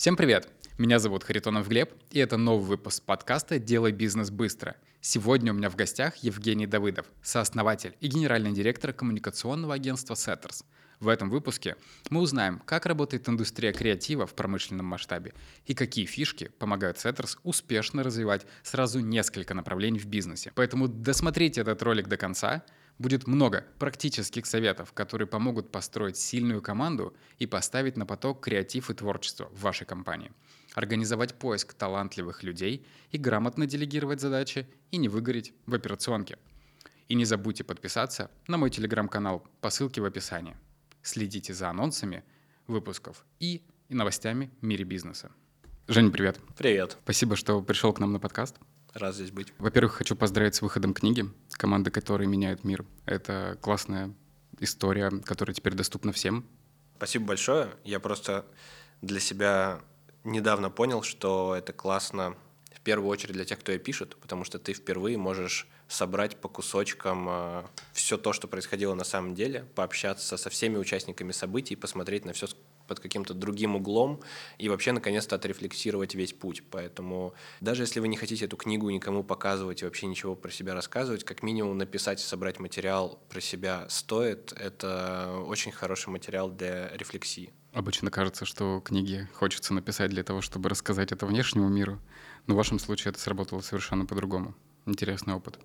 Всем привет! Меня зовут Харитонов Глеб, и это новый выпуск подкаста «Делай бизнес быстро». Сегодня у меня в гостях Евгений Давыдов, сооснователь и генеральный директор коммуникационного агентства Setters. В этом выпуске мы узнаем, как работает индустрия креатива в промышленном масштабе и какие фишки помогают Setters успешно развивать сразу несколько направлений в бизнесе. Поэтому досмотрите этот ролик до конца – Будет много практических советов, которые помогут построить сильную команду и поставить на поток креатив и творчество в вашей компании, организовать поиск талантливых людей и грамотно делегировать задачи и не выгореть в операционке. И не забудьте подписаться на мой телеграм-канал по ссылке в описании. Следите за анонсами выпусков и, новостями в мире бизнеса. Женя, привет. Привет. Спасибо, что пришел к нам на подкаст. Рад здесь быть. Во-первых, хочу поздравить с выходом книги «Команды, которые меняют мир». Это классная история, которая теперь доступна всем. Спасибо большое. Я просто для себя недавно понял, что это классно в первую очередь для тех, кто ее пишет, потому что ты впервые можешь собрать по кусочкам э, все то, что происходило на самом деле, пообщаться со всеми участниками событий, посмотреть на все под каким-то другим углом и вообще наконец-то отрефлексировать весь путь. Поэтому даже если вы не хотите эту книгу никому показывать и вообще ничего про себя рассказывать, как минимум написать и собрать материал про себя стоит. Это очень хороший материал для рефлексии. Обычно кажется, что книги хочется написать для того, чтобы рассказать это внешнему миру, но в вашем случае это сработало совершенно по-другому. Интересный опыт.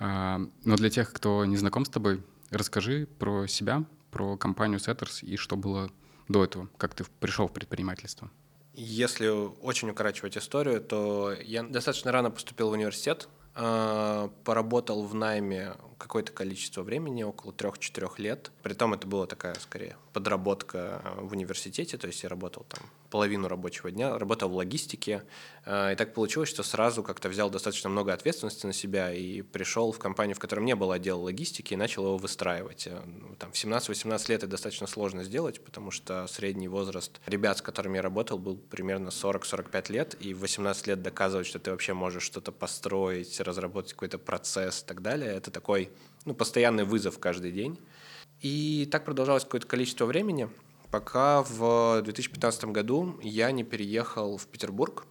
А, но для тех, кто не знаком с тобой, расскажи про себя, про компанию Setters и что было до этого, как ты пришел в предпринимательство? Если очень укорачивать историю, то я достаточно рано поступил в университет, а, поработал в найме какое-то количество времени, около трех-четырех лет. Притом это была такая, скорее, подработка в университете, то есть я работал там половину рабочего дня, работал в логистике. А, и так получилось, что сразу как-то взял достаточно много ответственности на себя и пришел в компанию, в которой не было отдела логистики, и начал его выстраивать. Э, ну, там, в 17-18 лет это достаточно сложно сделать, потому что средний возраст ребят, с которыми я работал, был примерно 40-45 лет, и в 18 лет доказывать, что ты вообще можешь что-то построить, разработать какой-то процесс и так далее, это такой ну, постоянный вызов каждый день. И так продолжалось какое-то количество времени, пока в 2015 году я не переехал в Петербург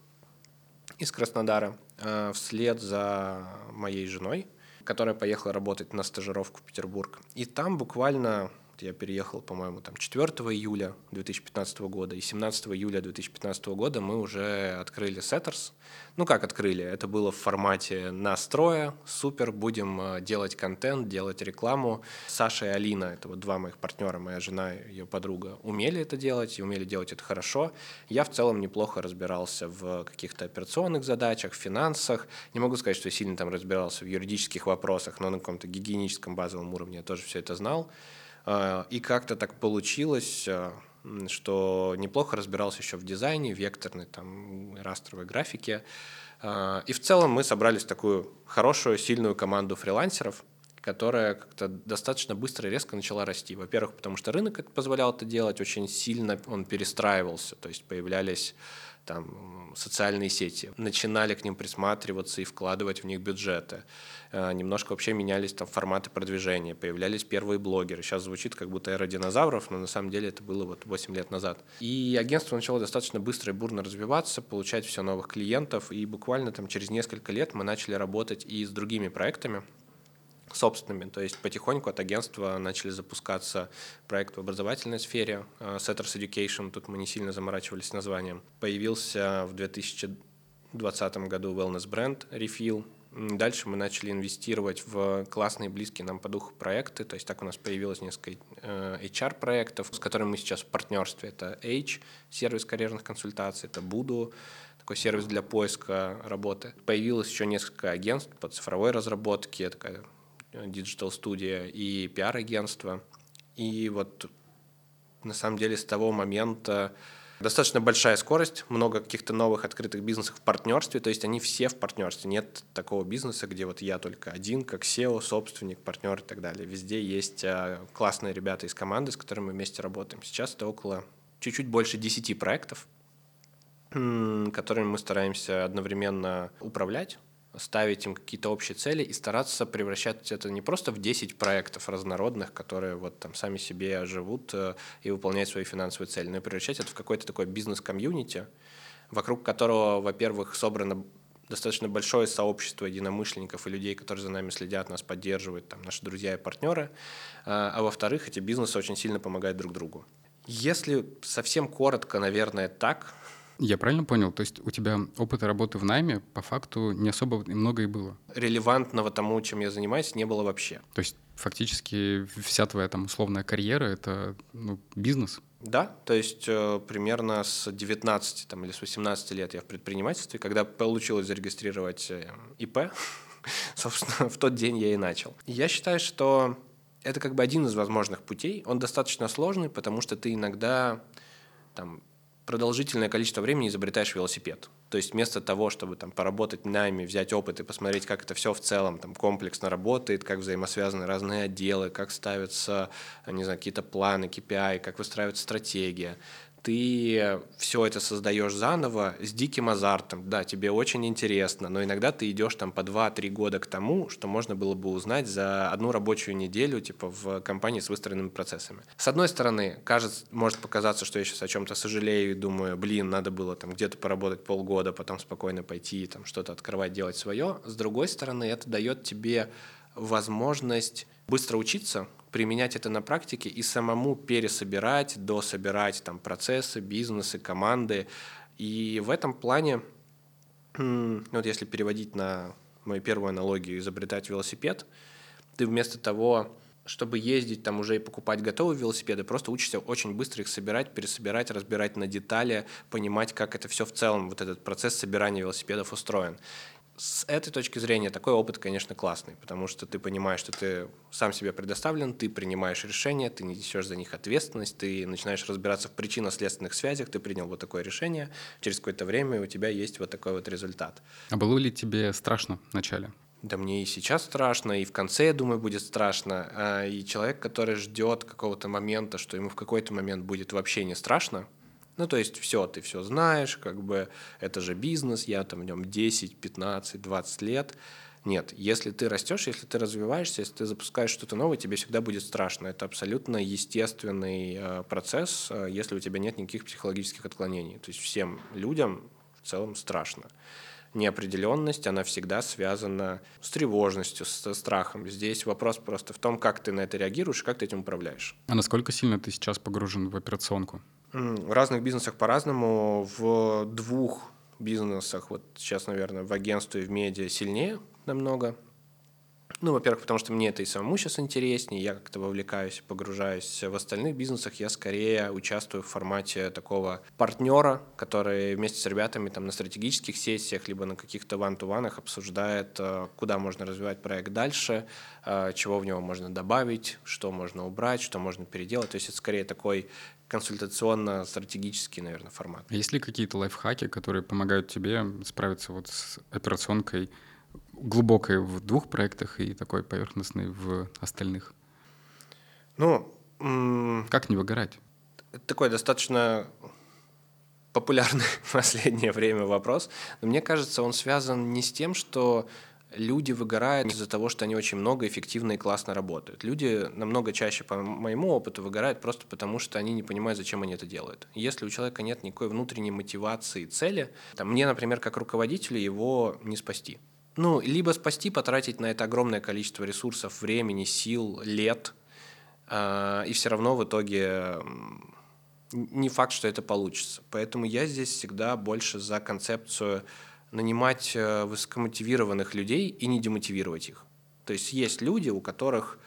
из Краснодара э, вслед за моей женой, которая поехала работать на стажировку в Петербург. И там буквально я переехал, по-моему, там 4 июля 2015 года, и 17 июля 2015 года мы уже открыли Setters. Ну как открыли? Это было в формате настроя, супер, будем э, делать контент, делать рекламу. Саша и Алина, это вот два моих партнера, моя жена и ее подруга, умели это делать и умели делать это хорошо. Я в целом неплохо разбирался в каких-то операционных задачах, финансах. Не могу сказать, что я сильно там разбирался в юридических вопросах, но на каком-то гигиеническом базовом уровне я тоже все это знал. А, и как-то так получилось, а, что неплохо разбирался еще в дизайне, векторной, там, растровой графике. А, и в целом мы собрались в такую хорошую, сильную команду фрилансеров, которая как-то достаточно быстро и резко начала расти. Во-первых, потому что рынок позволял это делать, очень сильно он перестраивался, то есть появлялись там, социальные сети, начинали к ним присматриваться и вкладывать в них бюджеты. Э, немножко вообще менялись там форматы продвижения, появлялись первые блогеры. Сейчас звучит как будто эра динозавров, но на самом деле это было вот 8 лет назад. И агентство начало достаточно быстро и бурно развиваться, получать все новых клиентов, и буквально там через несколько лет мы начали работать и с другими проектами, собственными. То есть потихоньку от агентства начали запускаться проекты в образовательной сфере. Э, Setters Education, тут мы не сильно заморачивались названием. Появился в 2020 году wellness бренд Refill. Дальше мы начали инвестировать в классные, близкие нам по духу проекты. То есть так у нас появилось несколько HR-проектов, э, с которыми мы сейчас в партнерстве. Это H, сервис карьерных консультаций, это Буду, такой сервис для поиска работы. Появилось еще несколько агентств по цифровой разработке, такая диджитал-студия и пиар-агентство. И вот на самом деле с того момента достаточно большая скорость, много каких-то новых открытых бизнесов в партнерстве, то есть они все в партнерстве. Нет такого бизнеса, где вот я только один, как SEO, собственник, партнер и так далее. Везде есть а, классные ребята из команды, с которыми мы вместе работаем. Сейчас это около чуть-чуть больше 10 проектов, которыми мы стараемся одновременно управлять, ставить им какие-то общие цели и стараться превращать это не просто в 10 проектов разнородных, которые вот там сами себе живут э, и выполняют свои финансовые цели, но и превращать это в какой-то такой бизнес-комьюнити, вокруг которого, во-первых, собрано достаточно большое сообщество единомышленников и людей, которые за нами следят, нас поддерживают, там, наши друзья и партнеры. А, а во-вторых, эти бизнесы очень сильно помогают друг другу. Если совсем коротко, наверное, так. Я правильно понял? То есть у тебя опыта работы в найме по факту не особо много и было? Релевантного тому, чем я занимаюсь, не было вообще. То есть фактически вся твоя там условная карьера — это ну, бизнес? Да, то есть э, примерно с 19 там, или с 18 лет я в предпринимательстве, когда получилось зарегистрировать э, ИП, собственно, в тот день я и начал. Я считаю, что это как бы один из возможных путей. Он достаточно сложный, потому что ты иногда там, продолжительное количество времени изобретаешь велосипед. То есть вместо того, чтобы там поработать нами, взять опыт и посмотреть, как это все в целом там комплексно работает, как взаимосвязаны разные отделы, как ставятся, не знаю, какие-то планы, KPI, как выстраивается стратегия, ты все это создаешь заново с диким азартом. Да, тебе очень интересно, но иногда ты идешь там по 2-3 года к тому, что можно было бы узнать за одну рабочую неделю, типа в компании с выстроенными процессами. С одной стороны, кажется, может показаться, что я сейчас о чем-то сожалею и думаю, блин, надо было там где-то поработать полгода, потом спокойно пойти там что-то открывать, делать свое. С другой стороны, это дает тебе возможность быстро учиться, применять это на практике и самому пересобирать, дособирать там процессы, бизнесы, команды. И в этом плане, вот если переводить на мою первую аналогию, изобретать велосипед, ты вместо того, чтобы ездить там уже и покупать готовые велосипеды, просто учишься очень быстро их собирать, пересобирать, разбирать на детали, понимать, как это все в целом, вот этот процесс собирания велосипедов устроен с этой точки зрения такой опыт, конечно, классный, потому что ты понимаешь, что ты сам себе предоставлен, ты принимаешь решения, ты не несешь за них ответственность, ты начинаешь разбираться в причинно-следственных связях, ты принял вот такое решение, через какое-то время у тебя есть вот такой вот результат. А было ли тебе страшно вначале? Да мне и сейчас страшно, и в конце, я думаю, будет страшно. А, и человек, который ждет какого-то момента, что ему в какой-то момент будет вообще не страшно, ну, то есть все, ты все знаешь, как бы это же бизнес, я там в нем 10, 15, 20 лет. Нет, если ты растешь, если ты развиваешься, если ты запускаешь что-то новое, тебе всегда будет страшно. Это абсолютно естественный э, процесс, э, если у тебя нет никаких психологических отклонений. То есть всем людям в целом страшно. Неопределенность, она всегда связана с тревожностью, со страхом. Здесь вопрос просто в том, как ты на это реагируешь как ты этим управляешь. А насколько сильно ты сейчас погружен в операционку? В разных бизнесах по-разному. В двух бизнесах, вот сейчас, наверное, в агентстве в медиа сильнее намного. Ну, во-первых, потому что мне это и самому сейчас интереснее, я как-то вовлекаюсь, погружаюсь. В остальных бизнесах я скорее участвую в формате такого партнера, который вместе с ребятами там на стратегических сессиях, либо на каких-то ван-ту-ванах обсуждает, э, куда можно развивать проект дальше, э, чего в него можно добавить, что можно убрать, что можно переделать. То есть это скорее такой консультационно-стратегический, наверное, формат. Есть ли какие-то лайфхаки, которые помогают тебе справиться вот с операционкой глубокой в двух проектах и такой поверхностной в остальных? Ну, как не выгорать? Такой достаточно популярный в последнее время вопрос, но мне кажется, он связан не с тем, что люди выгорают из-за того, что они очень много эффективно и классно работают. Люди намного чаще, по моему опыту, выгорают просто потому, что они не понимают, зачем они это делают. Если у человека нет никакой внутренней мотивации, цели, там, мне, например, как руководителю, его не спасти. Ну, либо спасти, потратить на это огромное количество ресурсов, времени, сил, лет, э, и все равно в итоге не факт, что это получится. Поэтому я здесь всегда больше за концепцию нанимать э, высокомотивированных людей и не демотивировать их. То есть есть люди, у которых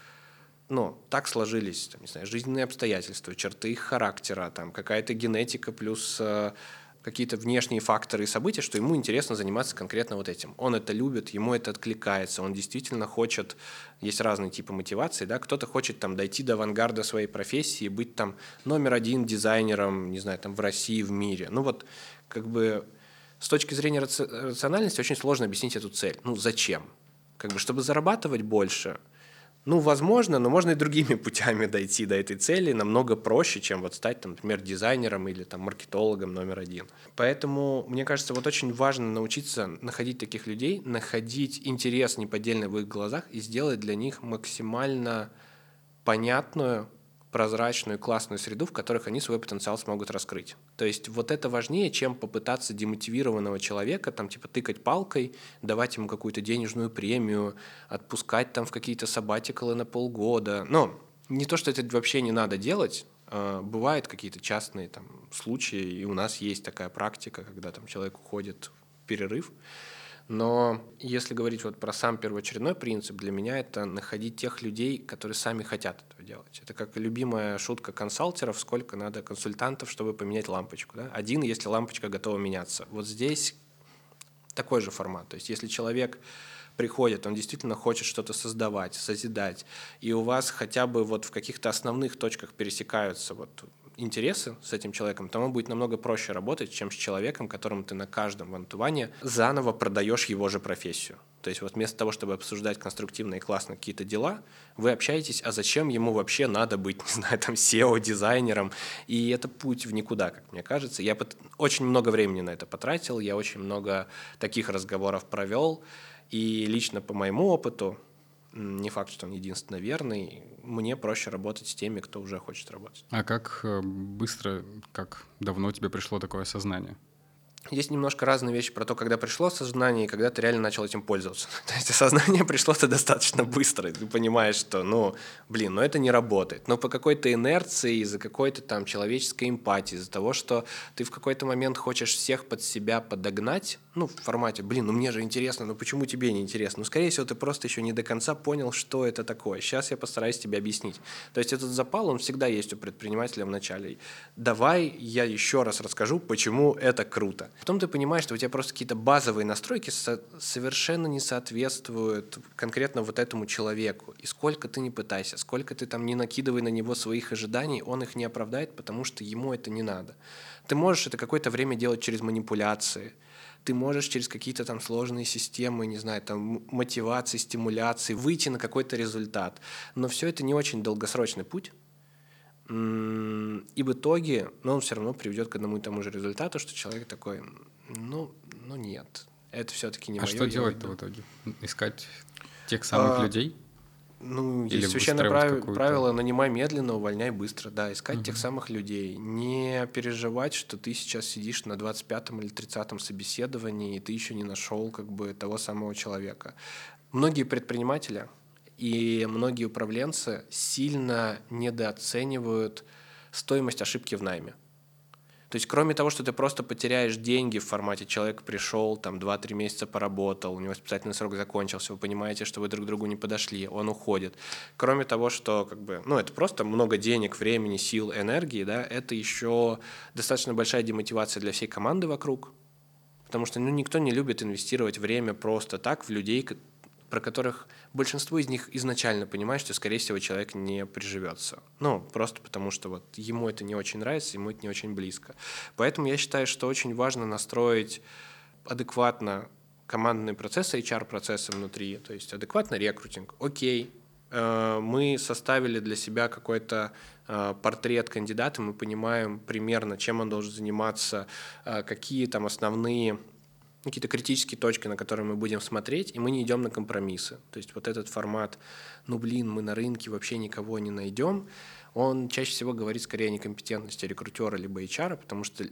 ну, так сложились, там, не знаю, жизненные обстоятельства, черты их характера, там, какая-то генетика плюс э, какие-то внешние факторы и события, что ему интересно заниматься конкретно вот этим. Он это любит, ему это откликается, он действительно хочет, есть разные типы мотивации, да, кто-то хочет там дойти до авангарда своей профессии, быть там номер один дизайнером, не знаю, там в России, в мире. Ну вот, как бы с точки зрения рациональности очень сложно объяснить эту цель. Ну, зачем? Как бы, чтобы зарабатывать больше, Ну, возможно, но можно и другими путями дойти до этой цели намного проще, чем вот стать, там, например, дизайнером или там, маркетологом номер один. Поэтому, мне кажется, вот очень важно научиться находить таких людей, находить интерес неподдельный в их глазах и сделать для них максимально понятную прозрачную, классную среду, в которых они свой потенциал смогут раскрыть. То есть вот это важнее, чем попытаться демотивированного человека, там, типа, тыкать палкой, давать ему какую-то денежную премию, отпускать там в какие-то сабатикалы на полгода. Но не то, что это вообще не надо делать, а, бывают какие-то частные там случаи, и у нас есть такая практика, когда там человек уходит в перерыв, но если говорить вот про сам первоочередной принцип, для меня это находить тех людей, которые сами хотят этого делать. Это как любимая шутка консалтеров, сколько надо консультантов, чтобы поменять лампочку. Да? Один, если лампочка готова меняться. Вот здесь такой же формат. То есть если человек приходит, он действительно хочет что-то создавать, созидать, и у вас хотя бы вот в каких-то основных точках пересекаются вот интересы с этим человеком, то ему будет намного проще работать, чем с человеком, которому ты на каждом вантуване заново продаешь его же профессию. То есть вот вместо того, чтобы обсуждать конструктивно и классно какие-то дела, вы общаетесь, а зачем ему вообще надо быть, не знаю, там, SEO-дизайнером, и это путь в никуда, как мне кажется. Я очень много времени на это потратил, я очень много таких разговоров провел, и лично по моему опыту, не факт, что он единственно верный, мне проще работать с теми, кто уже хочет работать. А как э, быстро, как давно тебе пришло такое осознание? есть немножко разные вещи про то, когда пришло сознание и когда ты реально начал этим пользоваться. То есть осознание пришло-то достаточно быстро, и ты понимаешь, что, ну, блин, ну это не работает. Но по какой-то инерции, из-за какой-то там человеческой эмпатии, из-за того, что ты в какой-то момент хочешь всех под себя подогнать, ну, в формате, блин, ну мне же интересно, ну почему тебе не интересно? Ну, скорее всего, ты просто еще не до конца понял, что это такое. Сейчас я постараюсь тебе объяснить. То есть этот запал, он всегда есть у предпринимателя в начале. Давай я еще раз расскажу, почему это круто. Потом ты понимаешь, что у тебя просто какие-то базовые настройки со- совершенно не соответствуют конкретно вот этому человеку. И сколько ты не пытайся, сколько ты там не накидывай на него своих ожиданий, он их не оправдает, потому что ему это не надо. Ты можешь это какое-то время делать через манипуляции, ты можешь через какие-то там сложные системы, не знаю, там мотивации, стимуляции выйти на какой-то результат. Но все это не очень долгосрочный путь. И в итоге, но он все равно приведет к одному и тому же результату, что человек такой, ну, ну нет, это все-таки не а мое. А что делать-то в итоге? Искать тех самых а, людей? Ну, Или есть священное прав... правило «нанимай медленно, увольняй быстро». Да, искать угу. тех самых людей. Не переживать, что ты сейчас сидишь на 25-м или 30-м собеседовании, и ты еще не нашел как бы того самого человека. Многие предприниматели и многие управленцы сильно недооценивают стоимость ошибки в найме. То есть, кроме того, что ты просто потеряешь деньги в формате человек пришел, там 2-3 месяца поработал, у него испытательный срок закончился, вы понимаете, что вы друг другу не подошли, он уходит. Кроме того, что как бы, ну, это просто много денег, времени, сил, энергии, да, это еще достаточно большая демотивация для всей команды вокруг, потому что ну, никто не любит инвестировать время просто так в людей, про которых большинство из них изначально понимает, что, скорее всего, человек не приживется. Ну, просто потому что вот ему это не очень нравится, ему это не очень близко. Поэтому я считаю, что очень важно настроить адекватно командные процессы, HR-процессы внутри, то есть адекватно рекрутинг. Окей, э, мы составили для себя какой-то э, портрет кандидата, мы понимаем примерно, чем он должен заниматься, э, какие там основные какие-то критические точки, на которые мы будем смотреть, и мы не идем на компромиссы. То есть вот этот формат, ну блин, мы на рынке вообще никого не найдем, он чаще всего говорит скорее о некомпетентности рекрутера либо HR, потому что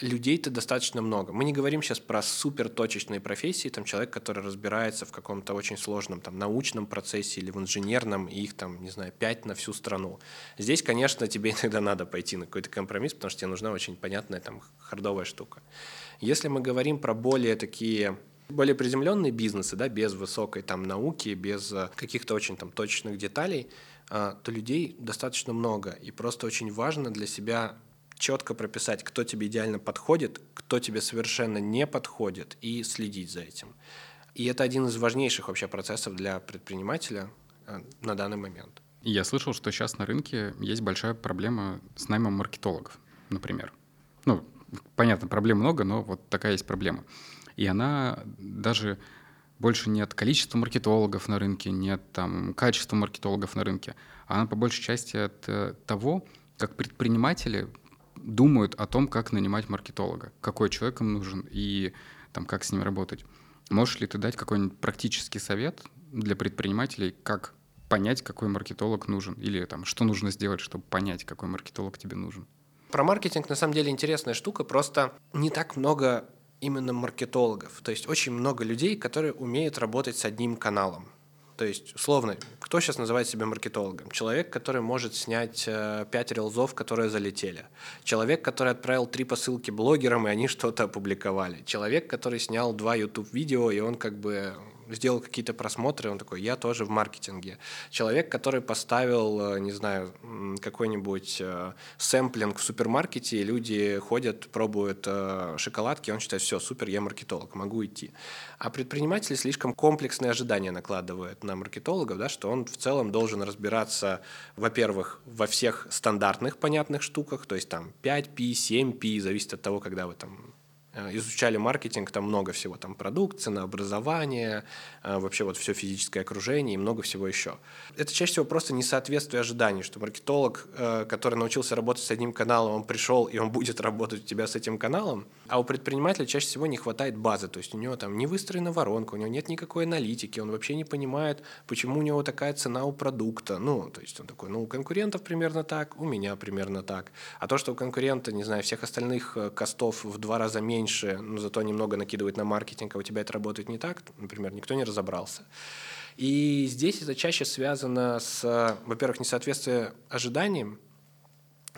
людей-то достаточно много. Мы не говорим сейчас про супер точечные профессии, там человек, который разбирается в каком-то очень сложном там, научном процессе или в инженерном, и их там, не знаю, пять на всю страну. Здесь, конечно, тебе иногда надо пойти на какой-то компромисс, потому что тебе нужна очень понятная там хардовая штука. Если мы говорим про более такие более приземленные бизнесы, да, без высокой там науки, без э, каких-то очень там точных деталей, а, то людей достаточно много. И просто очень важно для себя четко прописать, кто тебе идеально подходит, кто тебе совершенно не подходит, и следить за этим. И это один из важнейших вообще процессов для предпринимателя э, на данный момент. Я слышал, что сейчас на рынке есть большая проблема с наймом маркетологов, например. Ну, понятно, проблем много, но вот такая есть проблема. И она даже больше нет количества маркетологов на рынке, нет там качества маркетологов на рынке. Она по большей части от э, того, как предприниматели думают о том, как нанимать маркетолога, какой человек им нужен и там, как с ним работать. Можешь ли ты дать какой-нибудь практический совет для предпринимателей, как понять, какой маркетолог нужен, или там, что нужно сделать, чтобы понять, какой маркетолог тебе нужен? Про маркетинг на самом деле интересная штука, просто не так много именно маркетологов. То есть очень много людей, которые умеют работать с одним каналом. То есть, условно, кто сейчас называет себя маркетологом? Человек, который может снять э, 5 рилзов, которые залетели. Человек, который отправил три посылки блогерам, и они что-то опубликовали. Человек, который снял два YouTube-видео, и он как бы сделал какие-то просмотры, он такой, я тоже в маркетинге. Человек, который поставил, э, не знаю, какой-нибудь э, сэмплинг в супермаркете, люди ходят, пробуют э, шоколадки, он считает, все, супер, я маркетолог, могу идти. А предприниматели слишком комплексные ожидания накладывают на маркетологов, да, что он в целом должен разбираться, во-первых, во всех стандартных понятных штуках, то есть там 5P, 7P, зависит от того, когда вы там изучали маркетинг, там много всего, там продукт, ценообразование, э, вообще вот все физическое окружение и много всего еще. Это чаще всего просто несоответствие ожиданий, что маркетолог, э, который научился работать с одним каналом, он пришел и он будет работать у тебя с этим каналом, а у предпринимателя чаще всего не хватает базы, то есть у него там не выстроена воронка, у него нет никакой аналитики, он вообще не понимает, почему у него такая цена у продукта, ну, то есть он такой, ну, у конкурентов примерно так, у меня примерно так, а то, что у конкурента, не знаю, всех остальных костов в два раза меньше, меньше, но зато немного накидывает на маркетинг, а у тебя это работает не так, например, никто не разобрался. И здесь это чаще связано с, во-первых, несоответствием ожиданиям,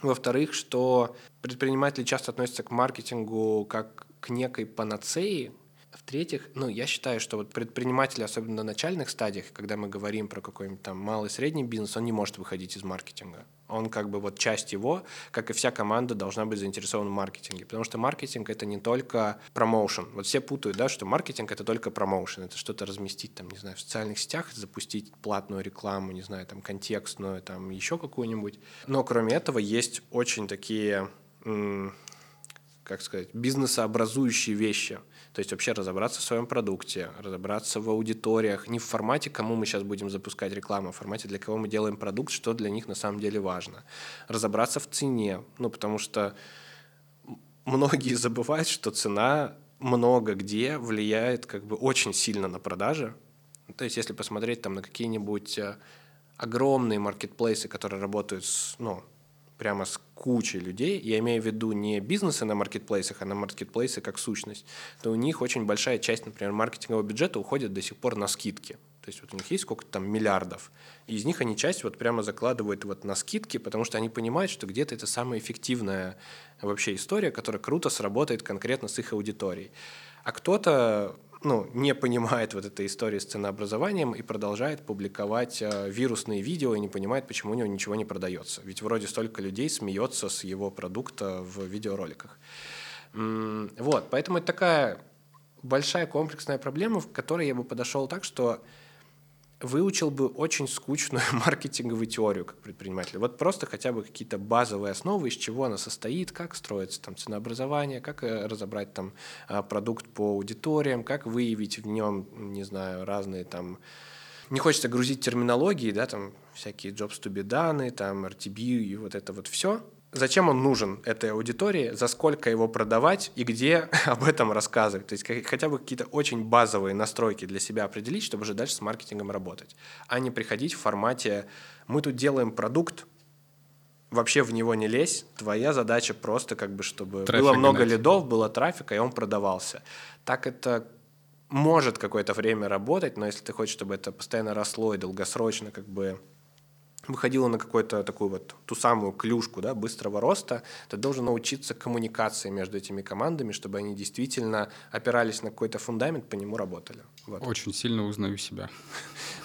во-вторых, что предприниматели часто относятся к маркетингу как к некой панацеи, в-третьих, ну, я считаю, что вот предприниматели, особенно на начальных стадиях, когда мы говорим про какой-нибудь там малый средний бизнес, он не может выходить из маркетинга. Он как бы вот часть его, как и вся команда, должна быть заинтересована в маркетинге. Потому что маркетинг — это не только промоушен. Вот все путают, да, что маркетинг — это только промоушен. Это что-то разместить, там, не знаю, в социальных сетях, запустить платную рекламу, не знаю, там, контекстную, там, еще какую-нибудь. Но кроме этого есть очень такие как сказать, бизнесообразующие вещи. То есть вообще разобраться в своем продукте, разобраться в аудиториях, не в формате, кому мы сейчас будем запускать рекламу, а в формате, для кого мы делаем продукт, что для них на самом деле важно. Разобраться в цене, ну потому что многие забывают, что цена много где влияет как бы очень сильно на продажи. То есть если посмотреть там на какие-нибудь э, огромные маркетплейсы, которые работают с, ну, прямо с кучей людей, я имею в виду не бизнесы на маркетплейсах, а на маркетплейсы как сущность, то у них очень большая часть, например, маркетингового бюджета уходит до сих пор на скидки. То есть вот у них есть сколько-то там миллиардов, и из них они часть вот прямо закладывают вот на скидки, потому что они понимают, что где-то это самая эффективная вообще история, которая круто сработает конкретно с их аудиторией. А кто-то ну, не понимает вот этой истории с ценообразованием и продолжает публиковать э, вирусные видео и не понимает, почему у него ничего не продается. Ведь вроде столько людей смеется с его продукта в видеороликах. Вот, поэтому это такая большая комплексная проблема, в которой я бы подошел так, что выучил бы очень скучную маркетинговую теорию как предприниматель. Вот просто хотя бы какие-то базовые основы, из чего она состоит, как строится там ценообразование, как э, разобрать там а, продукт по аудиториям, как выявить в нем, не знаю, разные там не хочется грузить терминологии, да, там всякие jobs to be данные, там RTB и вот это вот все – зачем он нужен этой аудитории, за сколько его продавать и где об этом рассказывать. То есть хотя бы какие-то очень базовые настройки для себя определить, чтобы уже дальше с маркетингом работать, а не приходить в формате «мы тут делаем продукт, вообще в него не лезь, твоя задача просто как бы, чтобы Трафик было много гнать. лидов, было трафика, и он продавался». Так это может какое-то время работать, но если ты хочешь, чтобы это постоянно росло и долгосрочно как бы выходила на какую-то такую вот ту самую клюшку да, быстрого роста, ты должен научиться коммуникации между этими командами, чтобы они действительно опирались на какой-то фундамент, по нему работали. Вот. Очень сильно узнаю себя.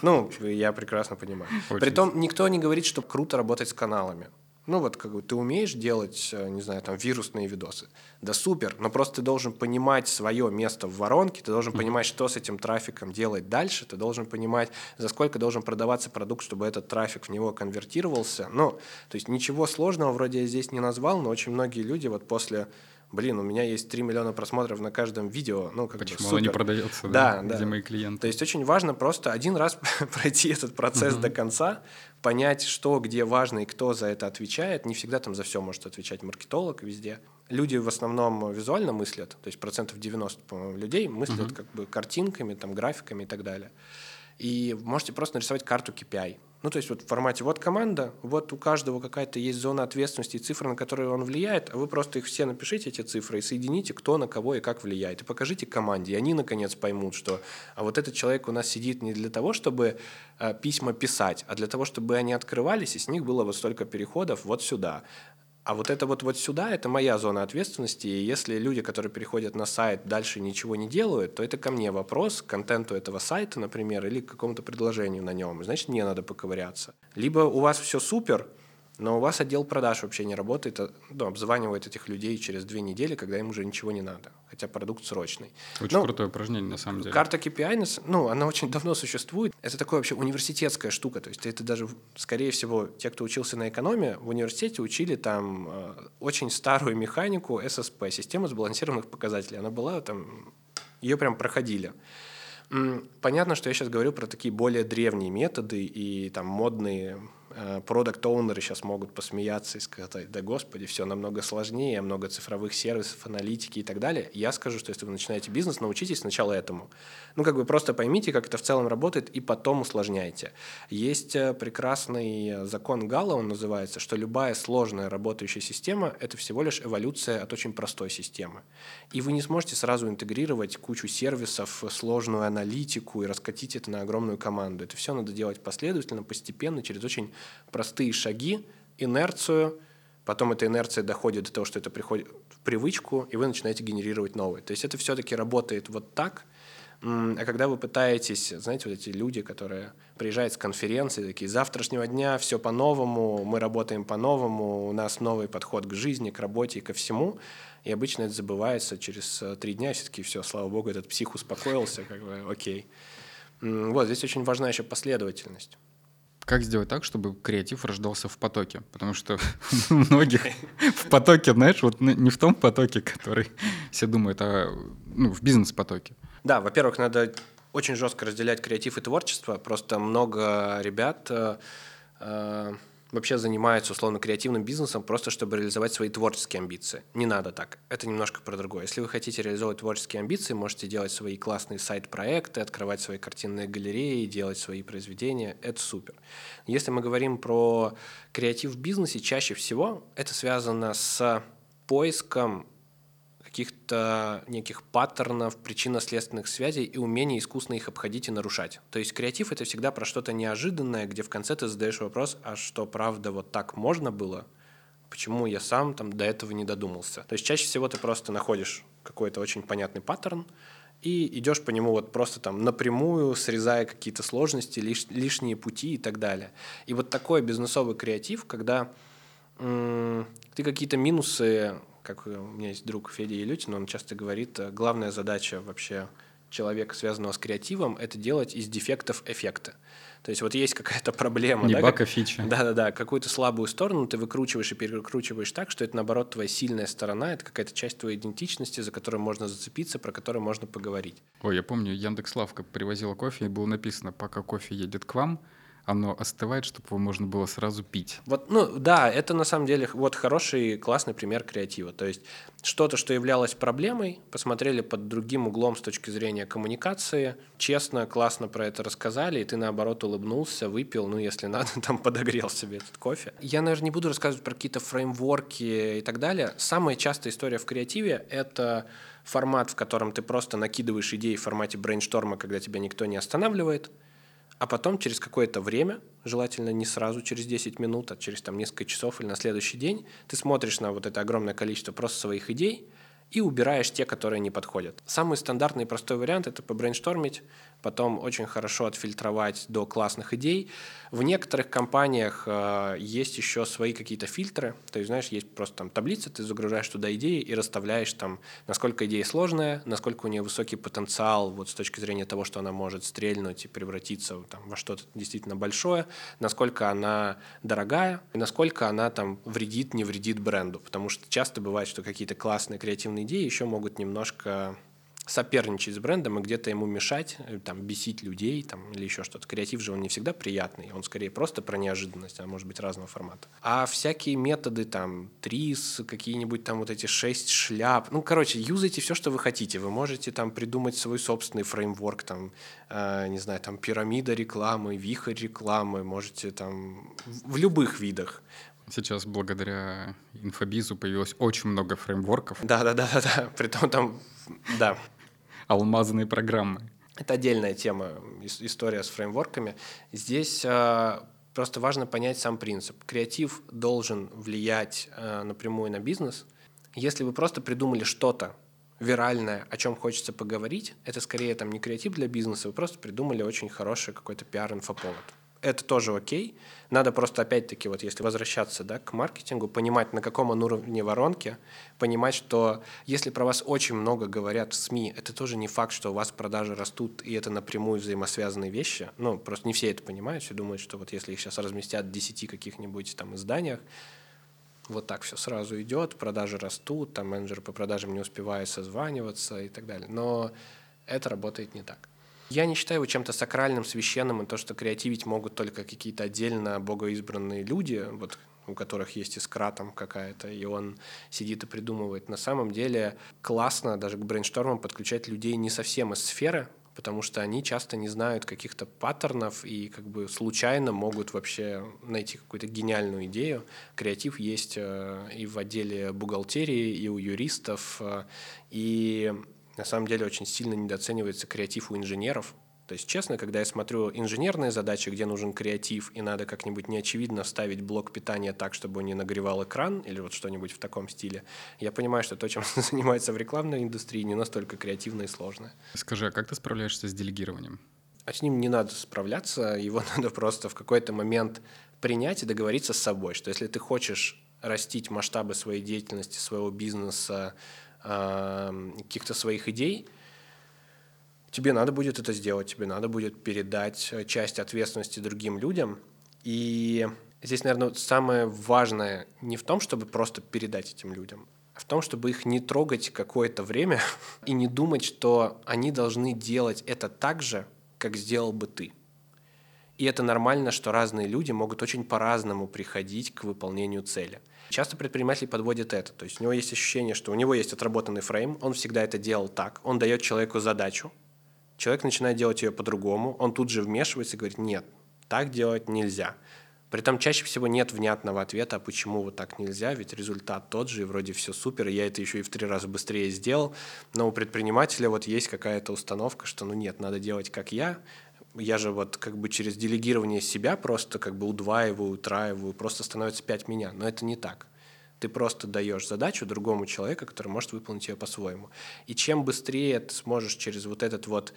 Ну, я прекрасно понимаю. Притом никто не говорит, что круто работать с каналами. Ну вот как бы ты умеешь делать, э, не знаю, там вирусные видосы. Да супер, но просто ты должен понимать свое место в воронке, ты должен понимать, что с этим трафиком делать дальше, ты должен понимать, за сколько должен продаваться продукт, чтобы этот трафик в него конвертировался. Ну, то есть ничего сложного вроде я здесь не назвал, но очень многие люди вот после блин, у меня есть 3 миллиона просмотров на каждом видео, ну, как Почему бы оно супер. не продается, да, Да, да. где мои клиенты? То есть очень важно просто один раз пройти этот процесс до конца, понять, что, где важно и кто за это отвечает. Не всегда там за все может отвечать маркетолог везде. Люди в основном визуально мыслят, то есть процентов 90, по-моему, людей мыслят как бы картинками, там, графиками и так далее. И можете просто нарисовать карту KPI. Ну, то есть вот в формате вот команда, вот у каждого какая-то есть зона ответственности и цифры, на которые он влияет, а вы просто их все напишите, эти цифры, и соедините, кто на кого и как влияет. И покажите команде, и они, наконец, поймут, что а вот этот человек у нас сидит не для того, чтобы э, письма писать, а для того, чтобы они открывались, и с них было вот столько переходов вот сюда. А вот это вот, вот сюда, это моя зона ответственности, и если люди, которые переходят на сайт, дальше ничего не делают, то это ко мне вопрос, к контенту этого сайта, например, или к какому-то предложению на нем, значит, мне надо поковыряться. Либо у вас все супер, но у вас отдел продаж вообще не работает, а, ну, обзванивает этих людей через две недели, когда им уже ничего не надо, хотя продукт срочный. Очень Ну, крутое упражнение, на самом деле. Карта KPI, ну, она очень давно существует. Это такая вообще университетская штука. То есть это даже, скорее всего, те, кто учился на экономе, в университете учили там э, очень старую механику SSP, систему сбалансированных показателей. Она была там, ее прям проходили. Понятно, что я сейчас говорю про такие более древние методы, и там модные продукт-оунеры сейчас могут посмеяться и сказать, да господи, все намного сложнее, много цифровых сервисов, аналитики и так далее. Я скажу, что если вы начинаете бизнес, научитесь сначала этому. Ну, как бы просто поймите, как это в целом работает, и потом усложняйте. Есть э, прекрасный закон Галла, он называется, что любая сложная работающая система – это всего лишь эволюция от очень простой системы. И вы не сможете сразу интегрировать кучу сервисов, сложную аналитику и раскатить это на огромную команду. Это все надо делать последовательно, постепенно, через очень простые шаги, инерцию, потом эта инерция доходит до того, что это приходит в привычку, и вы начинаете генерировать новые. То есть это все-таки работает вот так, а когда вы пытаетесь, знаете, вот эти люди, которые приезжают с конференции, такие, завтрашнего дня все по-новому, мы работаем по-новому, у нас новый подход к жизни, к работе и ко всему, и обычно это забывается через э, три дня, все-таки все, слава богу, этот псих успокоился, как бы, окей. Вот, здесь очень важна еще последовательность. Как сделать так, чтобы креатив рождался в потоке? Потому что у многих в потоке, знаешь, вот не в том потоке, который все думают, а ну, в бизнес-потоке. Да, во-первых, надо очень жестко разделять креатив и творчество. Просто много ребят э, э, вообще занимаются условно креативным бизнесом просто чтобы реализовать свои творческие амбиции. Не надо так. Это немножко про другое. Если вы хотите реализовать творческие амбиции, можете делать свои классные сайт-проекты, открывать свои картинные галереи, делать свои произведения. Это супер. Если мы говорим про креатив в бизнесе, чаще всего это связано с поиском каких-то неких паттернов, причинно-следственных связей и умения искусно их обходить и нарушать. То есть креатив — это всегда про что-то неожиданное, где в конце ты задаешь вопрос, а что, правда, вот так можно было? Почему я сам там до этого не додумался? То есть чаще всего ты просто находишь какой-то очень понятный паттерн, и идешь по нему вот просто там напрямую, срезая какие-то сложности, лиш, лишние пути и так далее. И вот такой бизнесовый креатив, когда м, ты какие-то минусы, как у меня есть друг Федя Елютин, он часто говорит, э, главная задача вообще человека, связанного с креативом, это делать из дефектов эффекты. То есть вот есть какая-то проблема. Не да, баг, как- фича. да-да-да, какую-то слабую сторону ты выкручиваешь и перекручиваешь так, что это, наоборот, твоя сильная сторона, это какая-то часть твоей идентичности, за которую можно зацепиться, про которую можно поговорить. Ой, я помню, Яндекс Лавка привозила кофе, и было написано, пока кофе едет к вам, оно остывает, чтобы его можно было сразу пить. Вот, ну да, это на самом деле вот хороший, классный пример креатива. То есть что-то, что являлось проблемой, посмотрели под другим углом с точки зрения коммуникации, честно, классно про это рассказали, и ты наоборот улыбнулся, выпил, ну если надо, там подогрел себе этот кофе. Я, наверное, не буду рассказывать про какие-то фреймворки и так далее. Самая частая история в креативе — это формат, в котором ты просто накидываешь идеи в формате брейншторма, когда тебя никто не останавливает, а потом через какое-то время, желательно не сразу через 10 минут, а через там несколько часов или на следующий день, ты смотришь на вот это огромное количество просто своих идей и убираешь те, которые не подходят. Самый стандартный и простой вариант — это побрейнштормить, потом очень хорошо отфильтровать до классных идей. В некоторых компаниях э, есть еще свои какие-то фильтры. То есть, знаешь, есть просто там таблица, ты загружаешь туда идеи и расставляешь там, насколько идея сложная, насколько у нее высокий потенциал вот с точки зрения того, что она может стрельнуть и превратиться там, во что-то действительно большое, насколько она дорогая и насколько она там вредит, не вредит бренду. Потому что часто бывает, что какие-то классные креативные идеи еще могут немножко соперничать с брендом и где-то ему мешать, э, там, бесить людей там, или еще что-то. Креатив же он не всегда приятный, он скорее просто про неожиданность, а может быть разного формата. А всякие методы, там, трис, какие-нибудь там вот эти шесть шляп, ну, короче, юзайте все, что вы хотите. Вы можете там придумать свой собственный фреймворк, там, э, не знаю, там, пирамида рекламы, вихрь рекламы, можете там в любых видах. Сейчас благодаря инфобизу появилось очень много фреймворков. Да, да, да, да, да. Притом там, да. Алмазные программы. Это отдельная тема, история с фреймворками. Здесь э, просто важно понять сам принцип. Креатив должен влиять э, напрямую на бизнес. Если вы просто придумали что-то виральное, о чем хочется поговорить, это скорее там не креатив для бизнеса, вы просто придумали очень хороший какой-то пиар-инфоповод это тоже окей. Надо просто опять-таки, вот если возвращаться да, к маркетингу, понимать, на каком он уровне воронки, понимать, что если про вас очень много говорят в СМИ, это тоже не факт, что у вас продажи растут, и это напрямую взаимосвязанные вещи. Ну, просто не все это понимают, все думают, что вот если их сейчас разместят в 10 каких-нибудь там изданиях, вот так все сразу идет, продажи растут, там менеджер по продажам не успевает созваниваться и так далее. Но это работает не так. Я не считаю его чем-то сакральным, священным, и то, что креативить могут только какие-то отдельно богоизбранные люди, вот у которых есть искра там какая-то, и он сидит и придумывает. На самом деле классно даже к брейнштормам подключать людей не совсем из сферы, потому что они часто не знают каких-то паттернов и как бы случайно могут вообще найти какую-то гениальную идею. Креатив есть э, и в отделе бухгалтерии, и у юристов, э, и на самом деле очень сильно недооценивается креатив у инженеров. То есть, честно, когда я смотрю инженерные задачи, где нужен креатив, и надо как-нибудь неочевидно вставить блок питания так, чтобы он не нагревал экран, или вот что-нибудь в таком стиле, я понимаю, что то, чем занимается в рекламной индустрии, не настолько креативно и сложно. Скажи, а как ты справляешься с делегированием? А с ним не надо справляться, его надо просто в какой-то момент принять и договориться с собой, что если ты хочешь растить масштабы своей деятельности, своего бизнеса, каких-то своих идей, тебе надо будет это сделать, тебе надо будет передать э, часть ответственности другим людям. И здесь, наверное, самое важное не в том, чтобы просто передать этим людям, а в том, чтобы их не трогать какое-то время и не думать, что они должны делать это так же, как сделал бы ты. И это нормально, что разные люди могут очень по-разному приходить к выполнению цели – Часто предприниматель подводит это. То есть у него есть ощущение, что у него есть отработанный фрейм, он всегда это делал так. Он дает человеку задачу, человек начинает делать ее по-другому, он тут же вмешивается и говорит, нет, так делать нельзя. При этом чаще всего нет внятного ответа, а почему вот так нельзя, ведь результат тот же, и вроде все супер, я это еще и в три раза быстрее сделал, но у предпринимателя вот есть какая-то установка, что ну нет, надо делать как я, я же вот как бы через делегирование себя просто как бы удваиваю, утраиваю, просто становится пять меня. Но это не так. Ты просто даешь задачу другому человеку, который может выполнить ее по-своему. И чем быстрее ты сможешь через вот этот вот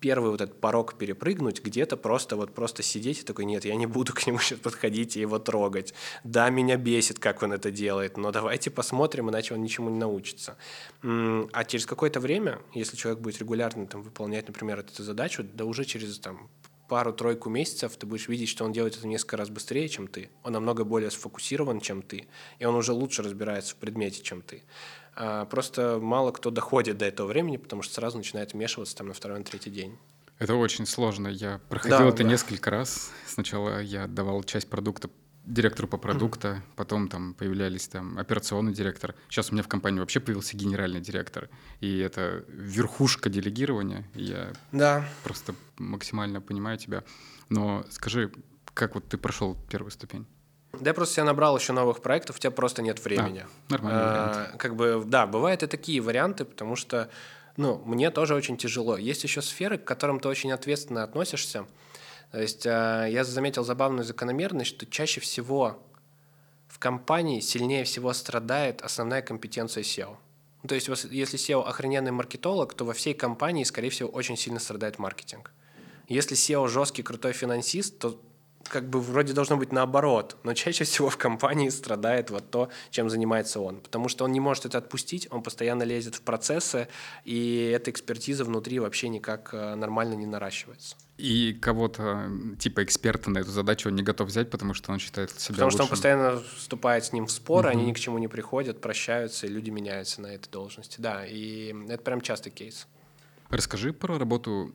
первый вот этот порог перепрыгнуть, где-то просто вот просто сидеть и такой, нет, я не буду к нему сейчас подходить и его трогать. Да, меня бесит, как он это делает, но давайте посмотрим, иначе он ничему не научится. А через какое-то время, если человек будет регулярно там, выполнять, например, эту задачу, да уже через там, пару-тройку месяцев ты будешь видеть, что он делает это несколько раз быстрее, чем ты. Он намного более сфокусирован, чем ты. И он уже лучше разбирается в предмете, чем ты. А, просто мало кто доходит до этого времени, потому что сразу начинает вмешиваться там на второй, на третий день. Это очень сложно. Я проходил да, это да. несколько раз. Сначала я давал часть продукта директору по продукту, mm-hmm. потом там появлялись там операционный директор. Сейчас у меня в компании вообще появился генеральный директор, и это верхушка делегирования. Я да. просто максимально понимаю тебя. Но скажи, как вот ты прошел первую ступень? Да я просто себя набрал еще новых проектов, у тебя просто нет времени. А, нормально. А, как бы, да, бывают и такие варианты, потому что, ну, мне тоже очень тяжело. Есть еще сферы, к которым ты очень ответственно относишься. То есть а, я заметил забавную закономерность, что чаще всего в компании сильнее всего страдает основная компетенция SEO. То есть если SEO охрененный маркетолог, то во всей компании, скорее всего, очень сильно страдает маркетинг. Если SEO жесткий, крутой финансист, то как бы вроде должно быть наоборот, но чаще всего в компании страдает вот то, чем занимается он, потому что он не может это отпустить, он постоянно лезет в процессы, и эта экспертиза внутри вообще никак э, нормально не наращивается. И кого-то, типа эксперта на эту задачу он не готов взять, потому что он считает себя Потому лучшим. что он постоянно вступает с ним в споры, угу. они ни к чему не приходят, прощаются, и люди меняются на этой должности. Да, и это прям частый кейс. Расскажи про работу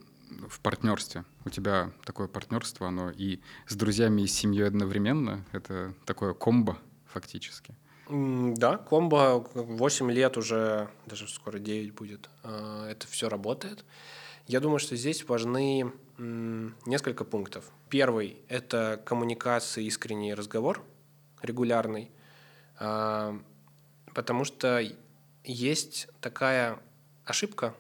в партнерстве. У тебя такое партнерство, оно и с друзьями, и с семьей одновременно. Это такое комбо фактически. Да, комбо 8 лет уже, даже скоро 9 будет, а, это все работает. Я думаю, что здесь важны несколько пунктов. Первый – это коммуникация, искренний разговор, регулярный, а, потому что есть такая ошибка,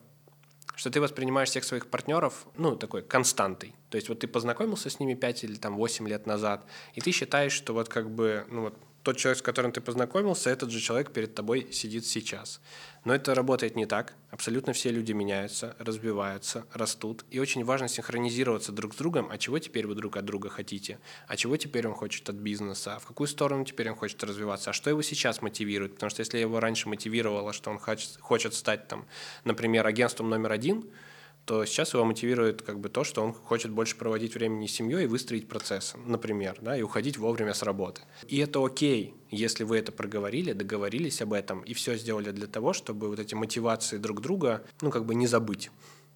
что ты воспринимаешь всех своих партнеров, ну, такой константой. То есть вот ты познакомился с ними 5 или там 8 лет назад, и ты считаешь, что вот как бы, ну вот тот человек, с которым ты познакомился, этот же человек перед тобой сидит сейчас. Но это работает не так. Абсолютно все люди меняются, разбиваются, растут. И очень важно синхронизироваться друг с другом, а чего теперь вы друг от друга хотите, а чего теперь он хочет от бизнеса, а в какую сторону теперь он хочет развиваться, а что его сейчас мотивирует. Потому что если его раньше мотивировало, что он хочет, хочет стать, там, например, агентством номер один – то сейчас его мотивирует как бы то, что он хочет больше проводить времени с семьей и выстроить процесс, например, да, и уходить вовремя с работы. И это окей, если вы это проговорили, договорились об этом и все сделали для того, чтобы вот эти мотивации друг друга, ну, как бы не забыть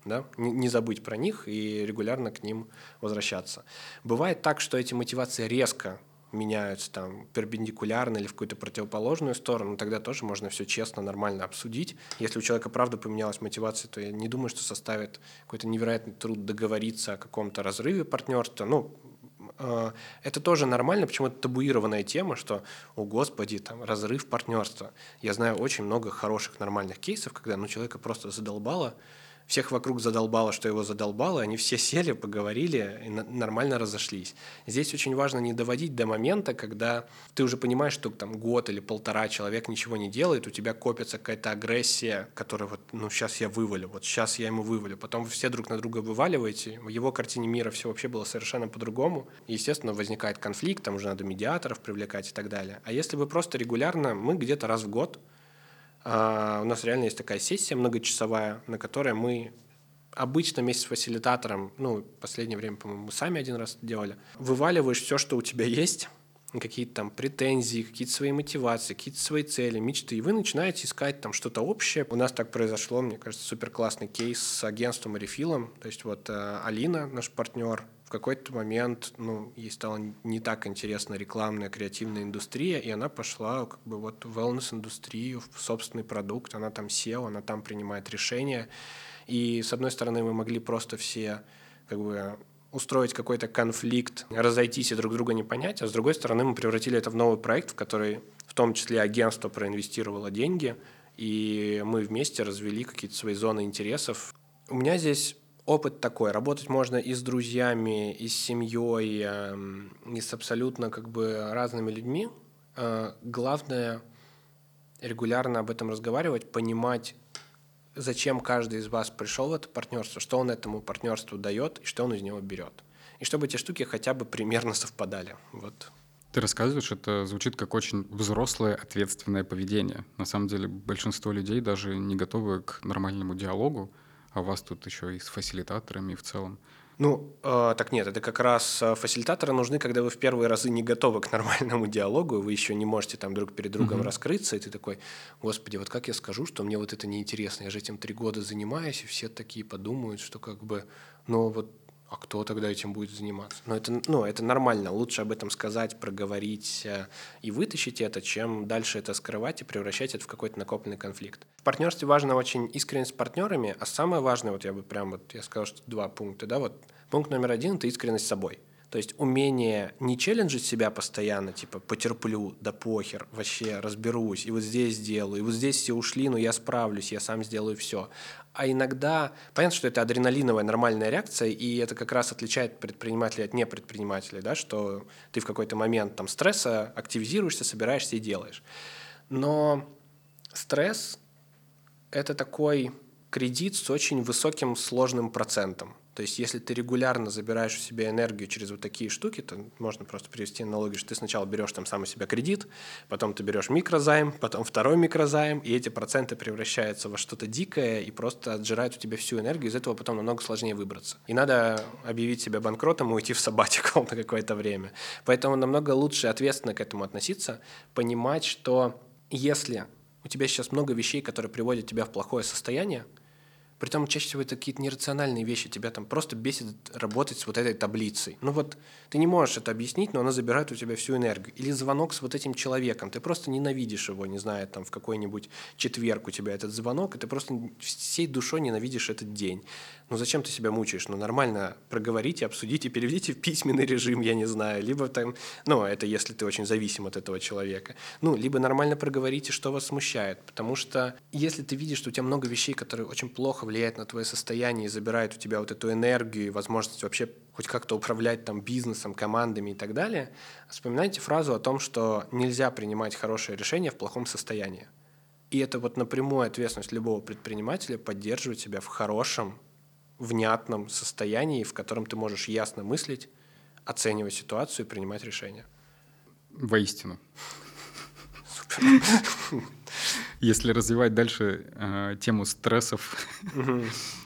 да, не, не забыть про них и регулярно к ним возвращаться. Бывает так, что эти мотивации резко меняются там перпендикулярно или в какую-то противоположную сторону, тогда тоже можно все честно, нормально обсудить. Если у человека правда поменялась мотивация, то я не думаю, что составит какой-то невероятный труд договориться о каком-то разрыве партнерства. Ну, э, это тоже нормально, почему это табуированная тема, что, о господи, там, разрыв партнерства. Я знаю очень много хороших, нормальных кейсов, когда ну, человека просто задолбало, всех вокруг задолбало, что его задолбало, они все сели, поговорили и нормально разошлись. Здесь очень важно не доводить до момента, когда ты уже понимаешь, что там год или полтора человек ничего не делает, у тебя копится какая-то агрессия, которая вот, ну, сейчас я вывалю, вот сейчас я ему вывалю. Потом вы все друг на друга вываливаете, в его картине мира все вообще было совершенно по-другому. И, естественно, возникает конфликт, там уже надо медиаторов привлекать и так далее. А если вы просто регулярно, мы где-то раз в год у нас реально есть такая сессия многочасовая, на которой мы обычно вместе с фасилитатором, ну, последнее время, по-моему, мы сами один раз делали, вываливаешь все, что у тебя есть, какие-то там претензии, какие-то свои мотивации, какие-то свои цели, мечты, и вы начинаете искать там что-то общее. У нас так произошло, мне кажется, супер классный кейс с агентством рефилом. То есть вот э, Алина, наш партнер, в какой-то момент, ну, ей стало не так интересна рекламная, креативная индустрия, и она пошла как бы вот в wellness-индустрию, в собственный продукт, она там села, она там принимает решения. И, с одной стороны, мы могли просто все как бы устроить какой-то конфликт, разойтись и друг друга не понять, а с другой стороны мы превратили это в новый проект, в который в том числе агентство проинвестировало деньги, и мы вместе развели какие-то свои зоны интересов. У меня здесь опыт такой. Работать можно и с друзьями, и с семьей, эм, и с абсолютно как бы разными людьми. Э, главное регулярно об этом разговаривать, понимать, зачем каждый из вас пришел в это партнерство, что он этому партнерству дает и что он из него берет. И чтобы эти штуки хотя бы примерно совпадали. Вот. Ты рассказываешь, это звучит как очень взрослое, ответственное поведение. На самом деле большинство людей даже не готовы к нормальному диалогу, а вас тут еще и с фасилитаторами в целом. Ну, э, так нет, это как раз э, фасилитаторы нужны, когда вы в первые разы не готовы к нормальному диалогу, вы еще не можете там друг перед другом mm-hmm. раскрыться, и ты такой, господи, вот как я скажу, что мне вот это неинтересно, я же этим три года занимаюсь, и все такие подумают, что как бы, ну вот а кто тогда этим будет заниматься? Ну, это, ну, это нормально. Лучше об этом сказать, проговорить э, и вытащить это, чем дальше это скрывать и превращать это в какой-то накопленный конфликт. В партнерстве важно очень искренность с партнерами, а самое важное, вот я бы прям вот, я сказал, что два пункта, да, вот пункт номер один – это искренность с собой. То есть умение не челленджить себя постоянно, типа потерплю, да похер, вообще разберусь, и вот здесь сделаю, и вот здесь все ушли, но я справлюсь, я сам сделаю все. А иногда, понятно, что это адреналиновая нормальная реакция, и это как раз отличает предпринимателей от непредпринимателей, да, что ты в какой-то момент там стресса активизируешься, собираешься и делаешь. Но стресс это такой кредит с очень высоким сложным процентом. То есть, если ты регулярно забираешь у себя энергию через вот такие штуки, то можно просто привести аналогию, что ты сначала берешь там сам у себя кредит, потом ты берешь микрозайм, потом второй микрозайм, и эти проценты превращаются во что-то дикое и просто отжирают у тебя всю энергию, из этого потом намного сложнее выбраться. И надо объявить себя банкротом и уйти в сабатикал на какое-то время. Поэтому намного лучше ответственно к этому относиться, понимать, что если у тебя сейчас много вещей, которые приводят тебя в плохое состояние, притом чаще всего это какие-то нерациональные вещи. Тебя там просто бесит работать с вот этой таблицей. Ну вот ты не можешь это объяснить, но она забирает у тебя всю энергию. Или звонок с вот этим человеком. Ты просто ненавидишь его, не знаю, там в какой-нибудь четверг у тебя этот звонок, и ты просто всей душой ненавидишь этот день. Ну зачем ты себя мучаешь? Ну нормально проговорите, обсудите, переведите в письменный режим, я не знаю. Либо там, ну это если ты очень зависим от этого человека. Ну, либо нормально проговорите, что вас смущает. Потому что если ты видишь, что у тебя много вещей, которые очень плохо влияет на твое состояние и забирает у тебя вот эту энергию и возможность вообще хоть как-то управлять там бизнесом, командами и так далее, вспоминайте фразу о том, что нельзя принимать хорошее решение в плохом состоянии. И это вот напрямую ответственность любого предпринимателя поддерживать себя в хорошем, внятном состоянии, в котором ты можешь ясно мыслить, оценивать ситуацию и принимать решения. Воистину. Если развивать дальше э, тему стрессов,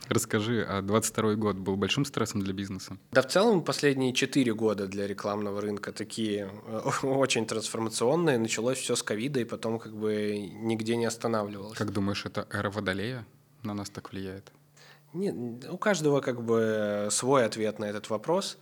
расскажи, а 22 год был большим стрессом для бизнеса? Да, в целом последние 4 года для рекламного рынка такие э, очень трансформационные. Началось все с ковида, и потом как бы нигде не останавливалось. Как думаешь, это эра Водолея на нас так влияет? Нет, у каждого как бы свой ответ на этот вопрос.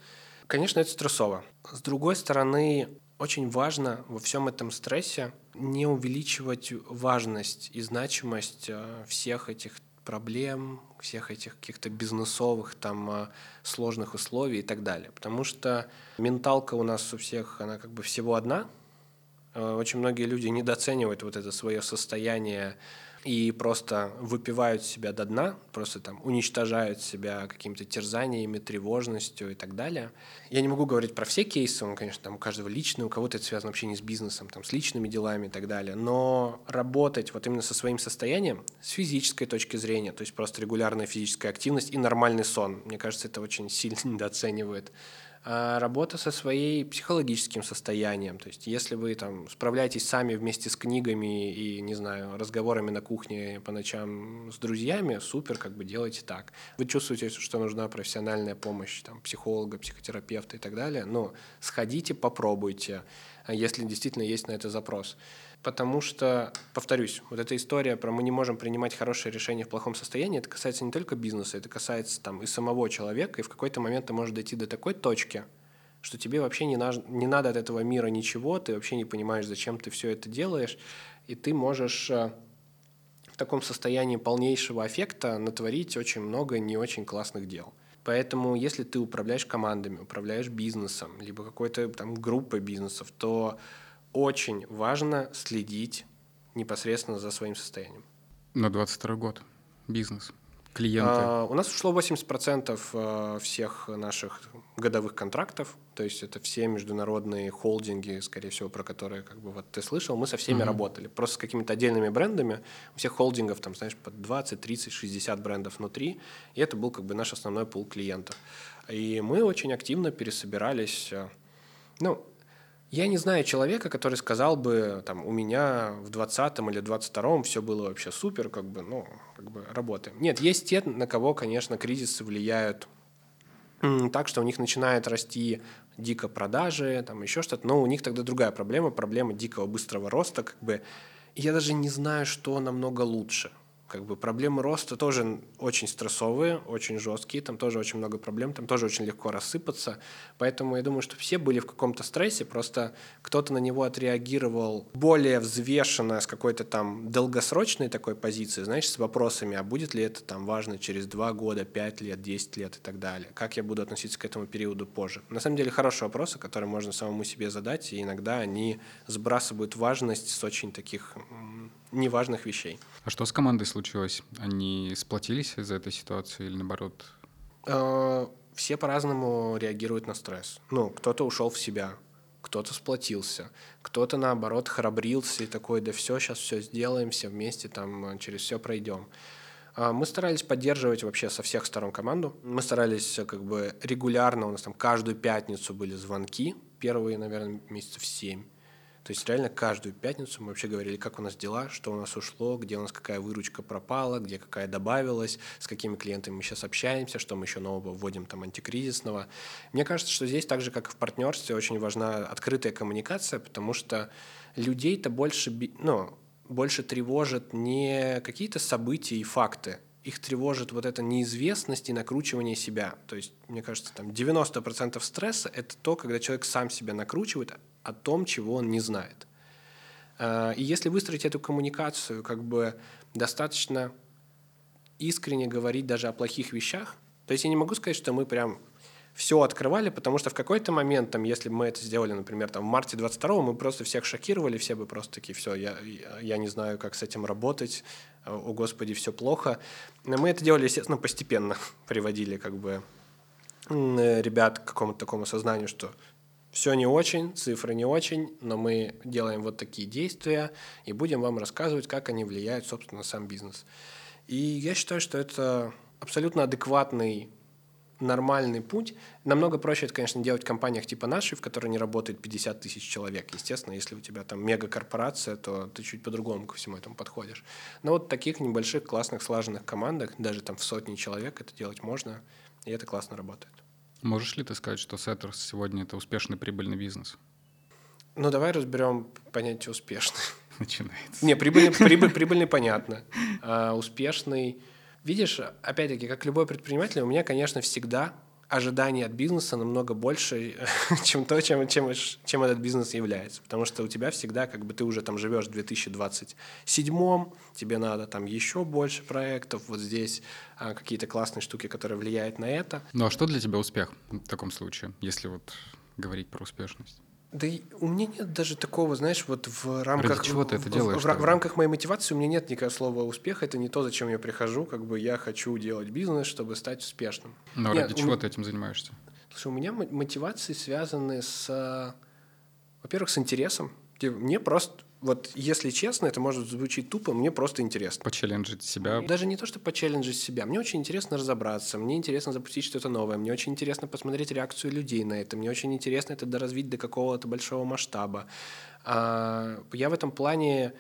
Конечно, это стрессово. С другой стороны, очень важно во всем этом стрессе не увеличивать важность и значимость э, всех этих проблем, всех этих каких-то бизнесовых, там, э, сложных условий и так далее. Потому что менталка у нас у всех, она как бы всего одна. Э, очень многие люди недооценивают вот это свое состояние и просто выпивают себя до дна, просто там уничтожают себя какими-то терзаниями, тревожностью и так далее. Я не могу говорить про все кейсы, он, конечно, там у каждого личный, у кого-то это связано вообще не с бизнесом, там, с личными делами и так далее, но работать вот именно со своим состоянием, с физической точки зрения, то есть просто регулярная физическая активность и нормальный сон, мне кажется, это очень сильно недооценивает работа со своей психологическим состоянием. То есть, если вы там справляетесь сами вместе с книгами и, не знаю, разговорами на кухне по ночам с друзьями, супер, как бы делайте так. Вы чувствуете, что нужна профессиональная помощь, там, психолога, психотерапевта и так далее, но сходите, попробуйте, если действительно есть на это запрос потому что, повторюсь, вот эта история про мы не можем принимать хорошие решения в плохом состоянии, это касается не только бизнеса, это касается там и самого человека, и в какой-то момент ты можешь дойти до такой точки, что тебе вообще не, на, не надо от этого мира ничего, ты вообще не понимаешь, зачем ты все это делаешь, и ты можешь э, в таком состоянии полнейшего аффекта натворить очень много не очень классных дел. Поэтому, если ты управляешь командами, управляешь бизнесом, либо какой-то там группой бизнесов, то очень важно следить непосредственно за своим состоянием. На 22 год. Бизнес. Клиенты. А, у нас ушло 80% э, всех наших годовых контрактов, то есть это все международные холдинги, скорее всего, про которые как бы вот ты слышал, мы со всеми mm-hmm. работали. Просто с какими-то отдельными брендами. У всех холдингов там, знаешь, под 20, 30, 60 брендов внутри, и это был как бы наш основной пул клиентов. И мы очень активно пересобирались. Э, ну, я не знаю человека, который сказал бы, там, у меня в 20-м или 22-м все было вообще супер, как бы, ну, как бы работаем. Нет, есть те, на кого, конечно, кризисы влияют так, что у них начинает расти дико продажи, там еще что-то, но у них тогда другая проблема, проблема дикого быстрого роста, как бы, я даже не знаю, что намного лучше – как бы проблемы роста тоже очень стрессовые, очень жесткие, там тоже очень много проблем, там тоже очень легко рассыпаться. Поэтому я думаю, что все были в каком-то стрессе, просто кто-то на него отреагировал более взвешенно с какой-то там долгосрочной такой позиции, знаешь, с вопросами, а будет ли это там важно через два года, пять лет, десять лет и так далее. Как я буду относиться к этому периоду позже? На самом деле хорошие вопросы, которые можно самому себе задать, и иногда они сбрасывают важность с очень таких неважных вещей. А что с командой случилось? Они сплотились из-за этой ситуации или наоборот? А, все по-разному реагируют на стресс. Ну, кто-то ушел в себя, кто-то сплотился, кто-то, наоборот, храбрился и такой, да все, сейчас все сделаем, все вместе там через все пройдем. А, мы старались поддерживать вообще со всех сторон команду. Мы старались как бы регулярно, у нас там каждую пятницу были звонки, первые, наверное, месяцев семь. То есть реально каждую пятницу мы вообще говорили, как у нас дела, что у нас ушло, где у нас какая выручка пропала, где какая добавилась, с какими клиентами мы сейчас общаемся, что мы еще нового вводим там антикризисного. Мне кажется, что здесь так же, как и в партнерстве, очень важна открытая коммуникация, потому что людей-то больше, ну, больше тревожат не какие-то события и факты, их тревожит вот эта неизвестность и накручивание себя. То есть, мне кажется, там 90% стресса — это то, когда человек сам себя накручивает о том, чего он не знает. А, и если выстроить эту коммуникацию, как бы достаточно искренне говорить даже о плохих вещах, то есть я не могу сказать, что мы прям все открывали, потому что в какой-то момент, там, если бы мы это сделали, например, там, в марте 22 мы просто всех шокировали, все бы просто такие, все, я, я не знаю, как с этим работать, о господи, все плохо. Но мы это делали, естественно, постепенно, приводили как бы ребят к какому-то такому сознанию, что все не очень, цифры не очень, но мы делаем вот такие действия и будем вам рассказывать, как они влияют, собственно, на сам бизнес. И я считаю, что это абсолютно адекватный нормальный путь. Намного проще это, конечно, делать в компаниях типа нашей, в которой не работает 50 тысяч человек. Естественно, если у тебя там мегакорпорация, то ты чуть по-другому ко всему этому подходишь. Но вот в таких небольших, классных, слаженных командах, даже там в сотни человек это делать можно, и это классно работает. Можешь ли ты сказать, что Setters сегодня это успешный прибыльный бизнес? Ну, давай разберем понятие успешный. Начинается. Не, прибыльный, прибыль, прибыльный понятно. А успешный Видишь, опять-таки, как любой предприниматель, у меня, конечно, всегда ожидания от бизнеса намного больше, чем то, чем, чем, чем этот бизнес является. Потому что у тебя всегда, как бы ты уже там живешь в 2027, тебе надо там еще больше проектов, вот здесь а, какие-то классные штуки, которые влияют на это. Ну а что для тебя успех в таком случае, если вот говорить про успешность? Да и у меня нет даже такого, знаешь, вот в рамках... Ради чего ты это делаешь? В, в, в рамках моей мотивации у меня нет никакого слова «успех». Это не то, зачем я прихожу. Как бы я хочу делать бизнес, чтобы стать успешным. Но нет, ради чего меня... ты этим занимаешься? Слушай, у меня мотивации связаны с... Во-первых, с интересом. Мне просто вот если честно, это может звучить тупо, мне просто интересно. Почелленджить себя? Даже не то, что почелленджить себя. Мне очень интересно разобраться, мне интересно запустить что-то новое, мне очень интересно посмотреть реакцию людей на это, мне очень интересно это доразвить до какого-то большого масштаба. А, я в этом плане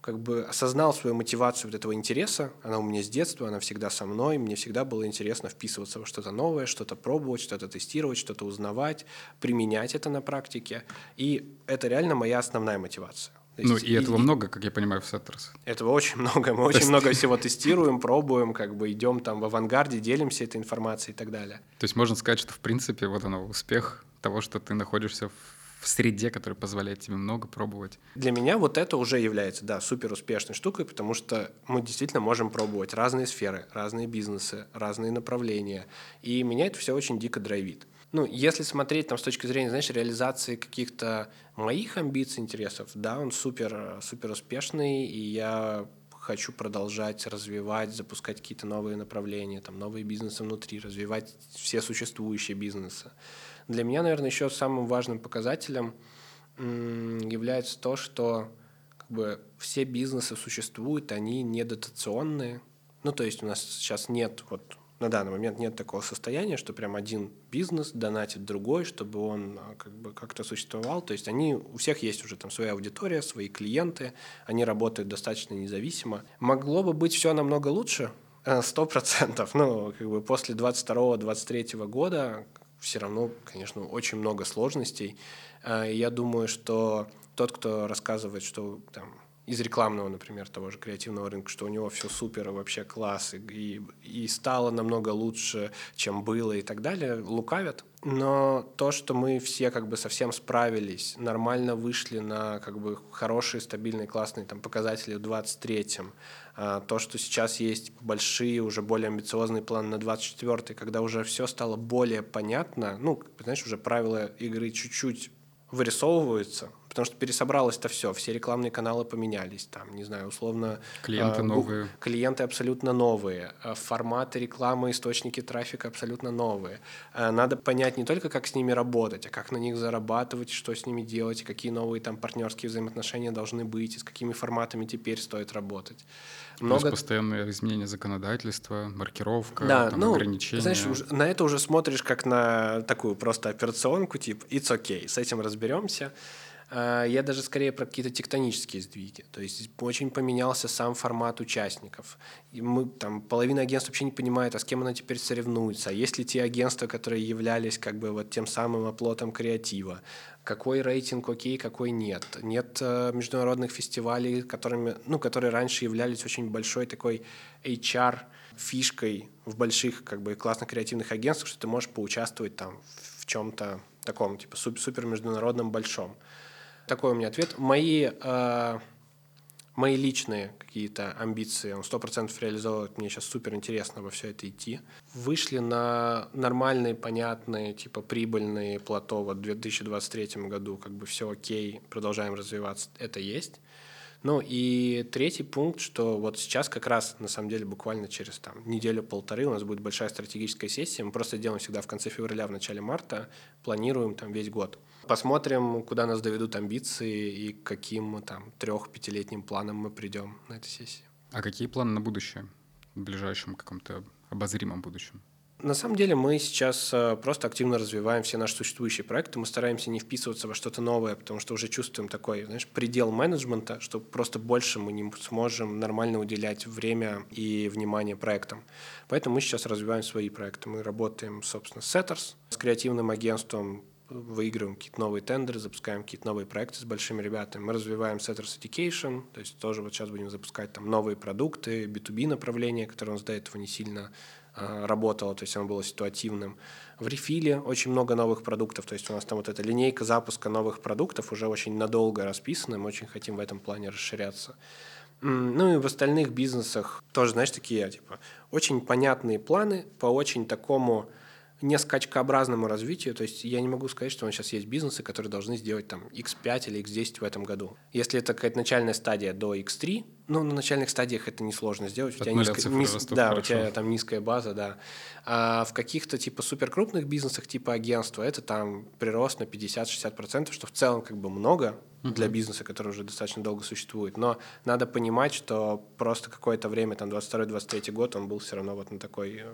как бы осознал свою мотивацию вот этого интереса, она у меня с детства, она всегда со мной, мне всегда было интересно вписываться во что-то новое, что-то пробовать, что-то тестировать, что-то узнавать, применять это на практике, и это реально моя основная мотивация. Ну, и, и этого и, много, как я понимаю, в Settlers. Этого очень много. Мы очень много всего тестируем, пробуем, как бы идем там в авангарде, делимся этой информацией и так далее. То есть можно сказать, что в принципе вот оно успех того, что ты находишься в среде, которая позволяет тебе много пробовать. Для меня вот это уже является, да, супер успешной штукой, потому что мы действительно можем пробовать разные сферы, разные бизнесы, разные направления. И меня это все очень дико драйвит ну, если смотреть там с точки зрения, знаешь, реализации каких-то моих амбиций, интересов, да, он супер, супер успешный, и я хочу продолжать развивать, запускать какие-то новые направления, там, новые бизнесы внутри, развивать все существующие бизнесы. Для меня, наверное, еще самым важным показателем является то, что как бы все бизнесы существуют, они не дотационные. Ну, то есть у нас сейчас нет вот на данный момент нет такого состояния, что прям один бизнес донатит другой, чтобы он а, как бы как-то существовал. То есть они, у всех есть уже там своя аудитория, свои клиенты, они работают достаточно независимо. Могло бы быть все намного лучше, э, сто процентов. Ну, как бы после 22-23 года все равно, конечно, очень много сложностей. Э, я думаю, что тот, кто рассказывает, что там из рекламного, например, того же креативного рынка, что у него все супер, вообще класс, и, и стало намного лучше, чем было и так далее, лукавят. Но то, что мы все как бы совсем справились, нормально вышли на как бы хорошие, стабильные, классные там, показатели в 23-м, а, то, что сейчас есть большие, уже более амбициозные планы на 24-й, когда уже все стало более понятно, ну, знаешь, уже правила игры чуть-чуть вырисовываются, потому что пересобралось это все, все рекламные каналы поменялись, там, не знаю, условно... Клиенты э, новые. Клиенты абсолютно новые, а форматы рекламы, источники трафика абсолютно новые. Э, надо понять не только, как с ними работать, а как на них зарабатывать, что с ними делать, какие новые там партнерские взаимоотношения должны быть, и с какими форматами теперь стоит работать. Много... Плюс постоянные изменения законодательства, маркировка, да, там, ну, ограничения. Знаешь, на это уже смотришь как на такую просто операционку, типа, it's okay, с этим разберемся. А, я даже скорее про какие-то тектонические сдвиги. То есть очень поменялся сам формат участников. И мы, там, половина агентств вообще не понимает, а с кем она теперь соревнуется. А есть ли те агентства, которые являлись как бы вот тем самым оплотом креатива? Какой рейтинг окей, какой нет? Нет э, международных фестивалей, которыми, ну, которые раньше являлись очень большой такой HR фишкой в больших как бы классных креативных агентствах, что ты можешь поучаствовать там в чем-то таком, типа супер международном большом. Такой у меня ответ. Мои, э, мои личные какие-то амбиции, он сто процентов реализовывает, мне сейчас супер интересно во все это идти. Вышли на нормальные, понятные, типа прибыльные плато вот в 2023 году, как бы все окей, продолжаем развиваться, это есть. Ну и третий пункт, что вот сейчас как раз, на самом деле, буквально через там, неделю-полторы у нас будет большая стратегическая сессия. Мы просто делаем всегда в конце февраля, в начале марта, планируем там весь год. Посмотрим, куда нас доведут амбиции и каким там трех-пятилетним планам мы придем на этой сессии. А какие планы на будущее в ближайшем каком-то обозримом будущем? На самом деле мы сейчас э, просто активно развиваем все наши существующие проекты. Мы стараемся не вписываться во что-то новое, потому что уже чувствуем такой, знаешь, предел менеджмента, что просто больше мы не сможем нормально уделять время и внимание проектам. Поэтому мы сейчас развиваем свои проекты. Мы работаем, собственно, с Setters, с креативным агентством, выигрываем какие-то новые тендеры, запускаем какие-то новые проекты с большими ребятами. Мы развиваем Setters Education, то есть тоже вот сейчас будем запускать там новые продукты, B2B направление, которое у нас до этого не сильно работало, то есть оно было ситуативным. В рефиле очень много новых продуктов, то есть у нас там вот эта линейка запуска новых продуктов уже очень надолго расписана, мы очень хотим в этом плане расширяться. Ну и в остальных бизнесах тоже, знаешь, такие, типа, очень понятные планы по очень такому не скачкообразному развитию. То есть я не могу сказать, что у нас сейчас есть бизнесы, которые должны сделать там X5 или X10 в этом году. Если это какая-то начальная стадия до X3, ну, на начальных стадиях это несложно сделать. У тебя, низко, низ, да, хорошо. у тебя там низкая база, да. А в каких-то типа суперкрупных бизнесах типа агентства это там прирост на 50-60%, что в целом как бы много для бизнеса, который уже достаточно долго существует. Но надо понимать, что просто какое-то время, там 22-23 год, он был все равно вот на такой э,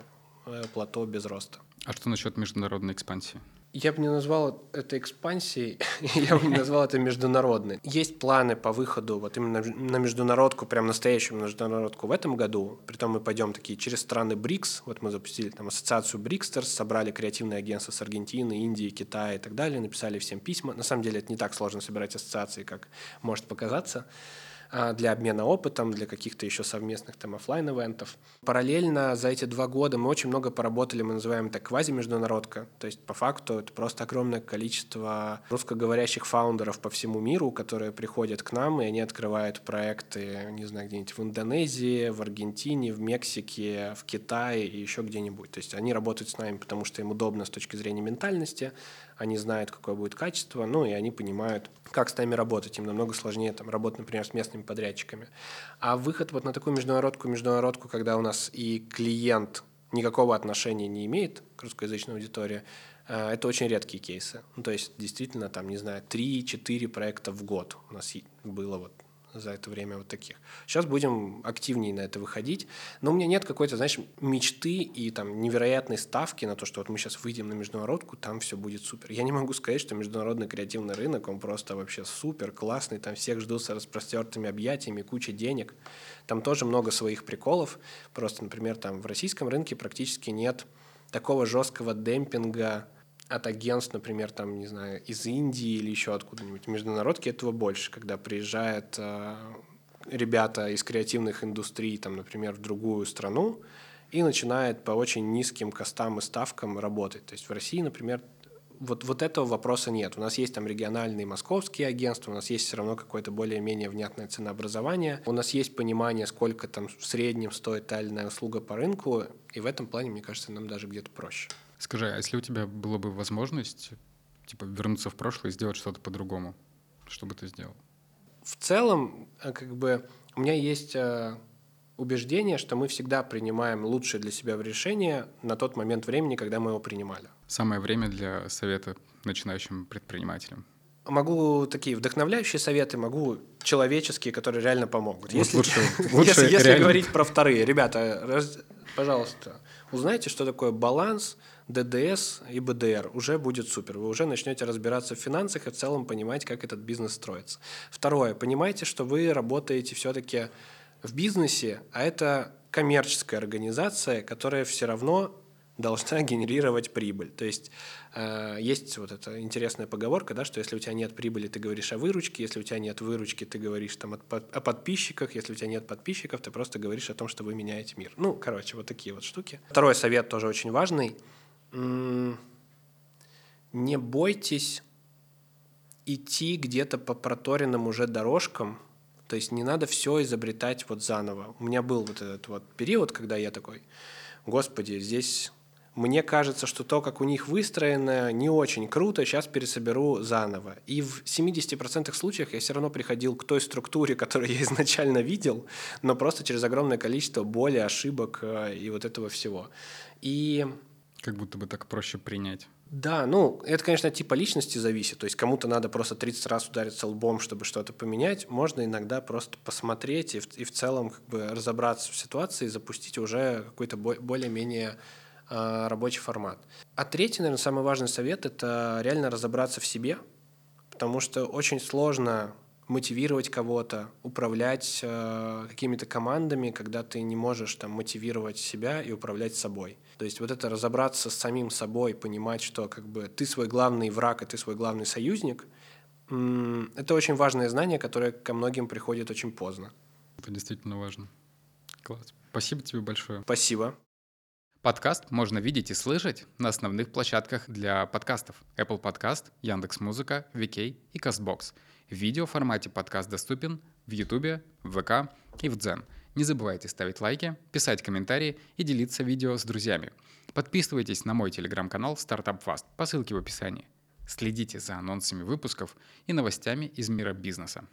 плато без роста. А что насчет международной экспансии? Я бы не назвал это экспансией, я бы не назвал это международной. Есть планы по выходу вот именно на международку, прям настоящую международку в этом году. Притом мы пойдем такие через страны БРИКС. Вот мы запустили там ассоциацию БРИКСтерс, собрали креативные агентства с Аргентины, Индии, Китая и так далее, написали всем письма. На самом деле это не так сложно собирать ассоциации, как может показаться. А, для обмена опытом, для каких-то еще совместных там офлайн ивентов Параллельно за эти два года мы очень много поработали, мы называем это квази-международка. То есть по факту это просто огромное количество русскоговорящих фаундеров по всему миру, которые приходят к нам, и они открывают проекты, не знаю, где-нибудь в Индонезии, в Аргентине, в Мексике, в Китае и еще где-нибудь. То есть они работают с нами, потому что им удобно с точки зрения ментальности, они знают, какое будет качество, ну и они понимают, как с нами работать. Им намного сложнее там, работать, например, с местными подрядчиками. А выход вот на такую международку, международку, когда у нас и клиент никакого отношения не имеет к русскоязычной аудитории, э, это очень редкие кейсы. Ну, то есть, действительно, там, не знаю, 3-4 проекта в год у нас было вот за это время вот таких. Сейчас будем активнее на это выходить. Но у меня нет какой-то, знаешь, мечты и там невероятной ставки на то, что вот мы сейчас выйдем на международку, там все будет супер. Я не могу сказать, что международный креативный рынок, он просто вообще супер, классный, там всех ждут с распростертыми объятиями, куча денег. Там тоже много своих приколов. Просто, например, там в российском рынке практически нет такого жесткого демпинга от агентств, например, там, не знаю, из Индии или еще откуда-нибудь. В международке этого больше, когда приезжают э, ребята из креативных индустрий, там, например, в другую страну и начинают по очень низким костам и ставкам работать. То есть в России, например, вот, вот этого вопроса нет. У нас есть там региональные московские агентства, у нас есть все равно какое-то более-менее внятное ценообразование, у нас есть понимание, сколько там в среднем стоит та или иная услуга по рынку, и в этом плане, мне кажется, нам даже где-то проще. Скажи, а если у тебя была бы возможность типа вернуться в прошлое и сделать что-то по-другому? Что бы ты сделал? В целом, э, как бы у меня есть э, убеждение, что мы всегда принимаем лучшее для себя решение на тот момент времени, когда мы его принимали. Самое время для совета начинающим предпринимателям. Могу такие вдохновляющие советы, могу человеческие, которые реально помогут. Вот если лучше- лучше если, если говорить про вторые, ребята, раз- пожалуйста, узнайте, что такое баланс, ДДС и БДР. Уже будет супер. Вы уже начнете разбираться в финансах и в целом понимать, как этот бизнес строится. Второе, понимайте, что вы работаете все-таки в бизнесе, а это коммерческая организация, которая все равно должна генерировать прибыль. То есть э, есть вот эта интересная поговорка, да, что если у тебя нет прибыли, ты говоришь о выручке, если у тебя нет выручки, ты говоришь там под- о подписчиках, если у тебя нет подписчиков, ты просто говоришь о том, что вы меняете мир. Ну, короче, вот такие вот штуки. Второй совет тоже очень важный. Не бойтесь идти где-то по проторенным уже дорожкам, то есть не надо все изобретать вот заново. У меня был вот этот вот период, когда я такой, господи, здесь мне кажется, что то, как у них выстроено, не очень круто, сейчас пересоберу заново. И в 70% случаев я все равно приходил к той структуре, которую я изначально видел, но просто через огромное количество боли, ошибок э, и вот этого всего. И Как будто бы так проще принять. да, ну, это, конечно, от типа личности зависит. То есть кому-то надо просто 30 раз удариться лбом, чтобы что-то поменять. Можно иногда просто посмотреть и в, и в целом как бы разобраться в ситуации и запустить уже какой-то бо- более-менее э, рабочий формат. А третий, наверное, самый важный совет – это реально разобраться в себе, потому что очень сложно мотивировать кого-то, управлять э, какими-то командами, когда ты не можешь там мотивировать себя и управлять собой. То есть вот это разобраться с самим собой, понимать, что как бы ты свой главный враг, и ты свой главный союзник, это очень важное знание, которое ко многим приходит очень поздно. Это действительно важно. Класс. Спасибо тебе большое. Спасибо. Подкаст можно видеть и слышать на основных площадках для подкастов. Apple Podcast, Яндекс.Музыка, VK и CastBox. В видеоформате подкаст доступен в YouTube, в ВК и в Дзен. Не забывайте ставить лайки, писать комментарии и делиться видео с друзьями. Подписывайтесь на мой телеграм-канал Startup Fast по ссылке в описании. Следите за анонсами выпусков и новостями из мира бизнеса.